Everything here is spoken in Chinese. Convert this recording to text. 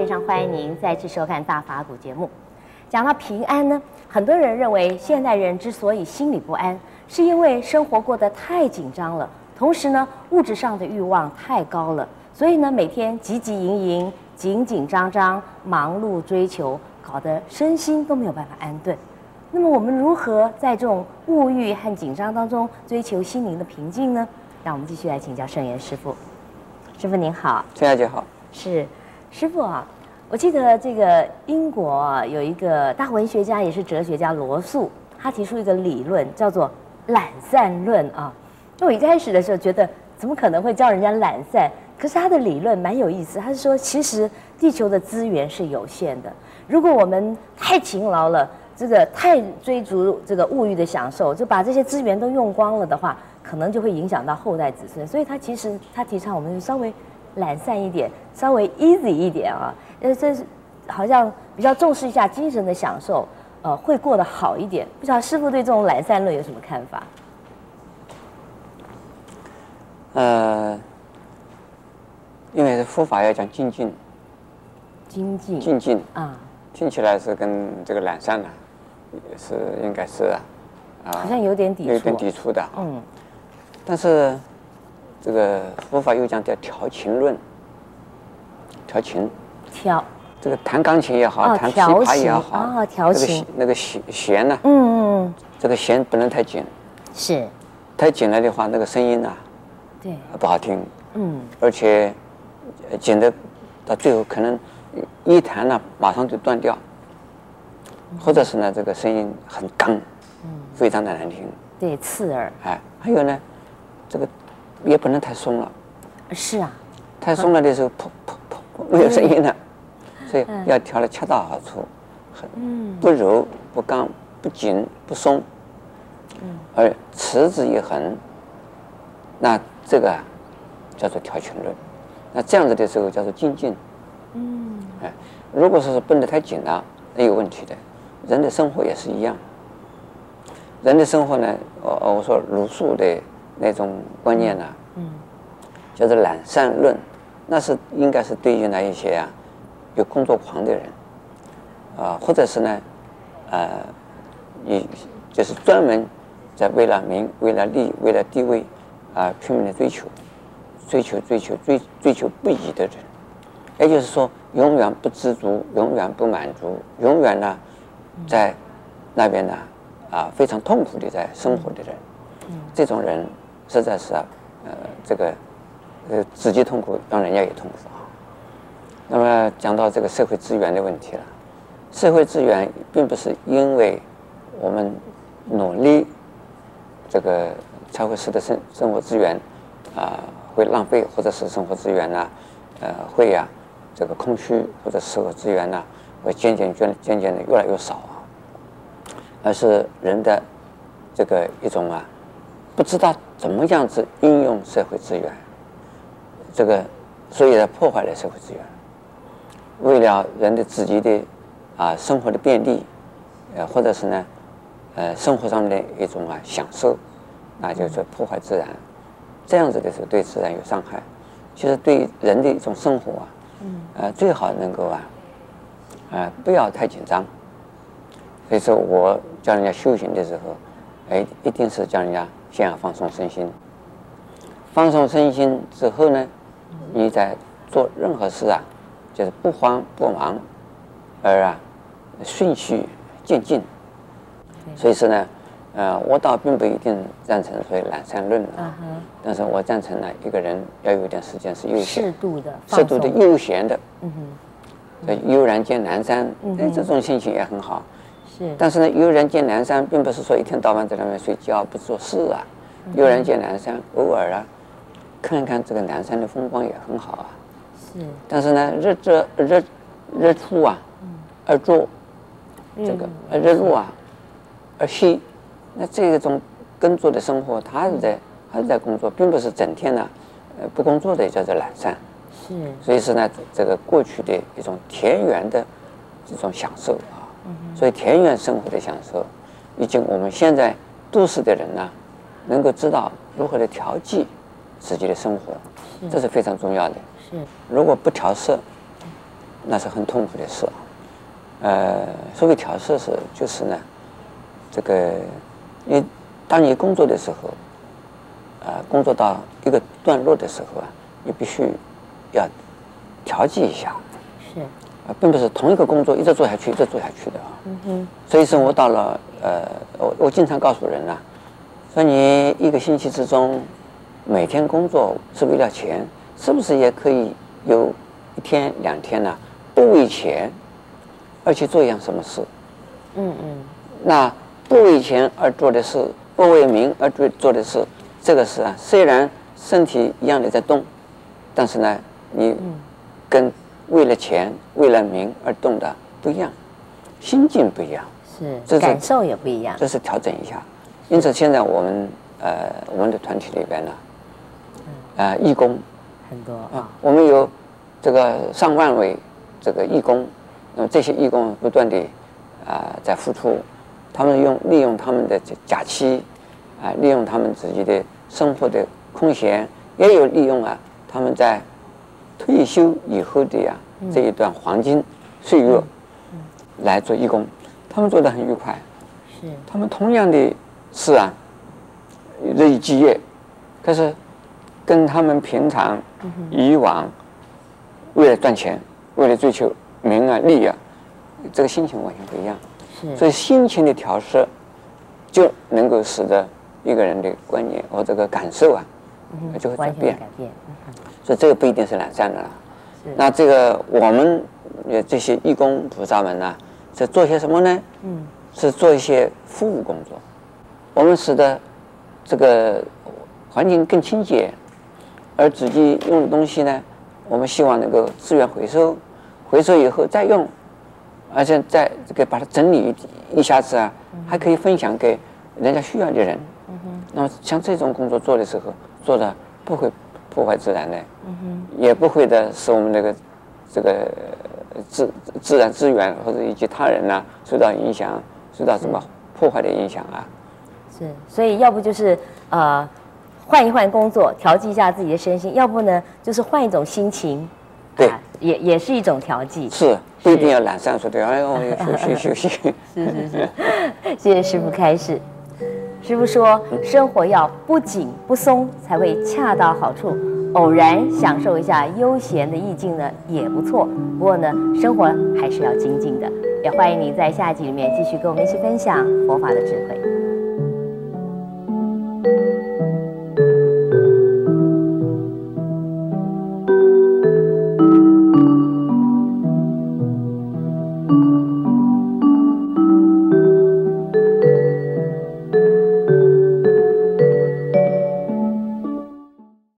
非常欢迎您再次收看《大法古》节目。讲到平安呢，很多人认为现代人之所以心里不安，是因为生活过得太紧张了，同时呢，物质上的欲望太高了，所以呢，每天急急营营、紧紧张张、忙碌追求，搞得身心都没有办法安顿。那么，我们如何在这种物欲和紧张当中追求心灵的平静呢？让我们继续来请教圣严师傅。师傅您好，陈小姐好。是，师傅啊，我记得这个英国啊有一个大文学家也是哲学家罗素，他提出一个理论叫做懒散论啊。那我一开始的时候觉得怎么可能会教人家懒散？可是他的理论蛮有意思，他是说其实地球的资源是有限的，如果我们太勤劳了，这个太追逐这个物欲的享受，就把这些资源都用光了的话，可能就会影响到后代子孙。所以他其实他提倡我们稍微。懒散一点，稍微 easy 一点啊，呃，这是好像比较重视一下精神的享受，呃，会过得好一点。不知道师傅对这种懒散论有什么看法？呃，因为佛法要讲精进，精进，精进啊，听起来是跟这个懒散呢，也是应该是啊，好像有点抵触，有点抵触的，嗯，但是。这个佛法又讲叫调琴论，调琴，调，这个弹钢琴也好，哦、弹琵琶也好，啊、哦，调琴，那个弦，那个弦弦呢？嗯嗯，这个弦不能太紧，是，太紧了的话，那个声音呢、啊，对，不好听，嗯，而且紧的到最后可能一弹呢，马上就断掉，或者是呢，这个声音很刚，嗯，非常的难听，对，刺耳，哎，还有呢，这个。也不能太松了，是啊，太松了的时候，噗噗噗，没有声音了，所以要调的恰到好处，很不柔不刚不紧不松，而持之以恒，那这个啊叫做调群论，那这样子的时候叫做精进，嗯，哎，如果说是绷得太紧了，那有问题的，人的生活也是一样，人的生活呢，我我说鲁肃的。那种观念呢，嗯，叫做懒散论，那是应该是对于那一些啊有工作狂的人，啊，或者是呢，呃，你就是专门在为了名、为了利、为了地位啊拼命的追求、追求、追求、追追求不已的人，也就是说，永远不知足、永远不满足、永远呢在那边呢啊非常痛苦的在生活的人，这种人。实在是啊，呃，这个，呃，自己痛苦，让人家也痛苦啊。那么讲到这个社会资源的问题了，社会资源并不是因为我们努力，这个才会使得生生活资源啊、会浪费，或者是生活资源呢，呃，会呀、这个空虚，或者生活资源呢会渐渐渐渐渐的越来越少啊，而是人的这个一种啊。不知道怎么样子运用社会资源，这个所以呢破坏了社会资源。为了人的自己的啊生活的便利，呃或者是呢呃生活上的一种啊享受，那就是破坏自然。这样子的时候对自然有伤害。其实对人的一种生活啊，呃最好能够啊啊不要太紧张。所以说我教人家修行的时候，哎一定是叫人家。先要放松身心，放松身心之后呢，你在做任何事啊，就是不慌不忙，而啊顺序渐进。所以说呢，呃，我倒并不一定赞成所谓懒散论啊，但是我赞成呢，一个人要有点时间是悠闲，适度的，适度的悠闲的，嗯哼，悠然见南山，哎，这种心情也很好。但是呢，悠然见南山，并不是说一天到晚在那边睡觉不做事啊。悠然见南山，偶尔啊，看看这个南山的风光也很好啊。是。但是呢，日这日日出啊，而作，这个日落啊，而息，那这种耕作的生活，他是在还是在工作，并不是整天呢，呃，不工作的也叫做懒散。是。所以说呢，这个过去的一种田园的这种享受啊。所以田园生活的享受，以及我们现在都市的人呢，能够知道如何的调剂自己的生活，这是非常重要的。是，如果不调适，那是很痛苦的事。呃，所谓调适是就是呢，这个，因为当你工作的时候，啊、呃，工作到一个段落的时候啊，你必须要调剂一下。是。啊，并不是同一个工作一直做下去，一直做下去的啊。嗯哼。所以说我到了呃，我我经常告诉人呐、啊，说你一个星期之中，每天工作是为了钱，是不是也可以有一天两天呢、啊，不为钱？而去做一样什么事？嗯嗯，那不为钱而做的事，不为名而做做的事，这个事啊，虽然身体一样的在动，但是呢，你跟为了钱、为了名而动的不一样，心境不一样，是，这是感受也不一样，这是调整一下。因此，现在我们呃，我们的团体里边呢，呃，义工很多啊，我们有这个上万位这个义工。那么这些义工不断地啊、呃、在付出，他们用利用他们的假期啊、呃，利用他们自己的生活的空闲，也有利用啊他们在退休以后的呀、啊、这一段黄金岁月来做义工，他们做的很愉快。是。他们同样的事啊，日以继夜，可是跟他们平常以往为了赚钱，为了追求。名啊利啊，这个心情完全不一样。是，所以心情的调试，就能够使得一个人的观念和这个感受啊，嗯、就会改变。改变。嗯、所以这个不一定是懒散的了。那这个我们呃这些义工菩萨们呢，是做些什么呢？嗯。是做一些服务工作。我们使得这个环境更清洁，而自己用的东西呢，我们希望能够资源回收。回收以后再用，而且再这个把它整理一下子啊，还可以分享给人家需要的人。嗯哼。那么像这种工作做的时候，做的不会破坏自然的，也不会的使我们这个这个自自然资源或者以及他人呢受到影响，受到什么破坏的影响啊？是，所以要不就是呃换一换工作，调剂一下自己的身心；要不呢就是换一种心情。对，啊、也也是一种调剂，是不一定要懒散说对，哎呦，休息休息。是是是，谢谢师傅开示。师傅说，生活要不紧不松才会恰到好处，偶然享受一下悠闲的意境呢也不错。不过呢，生活还是要精进的。也欢迎你在下一集里面继续跟我们一起分享佛法的智慧。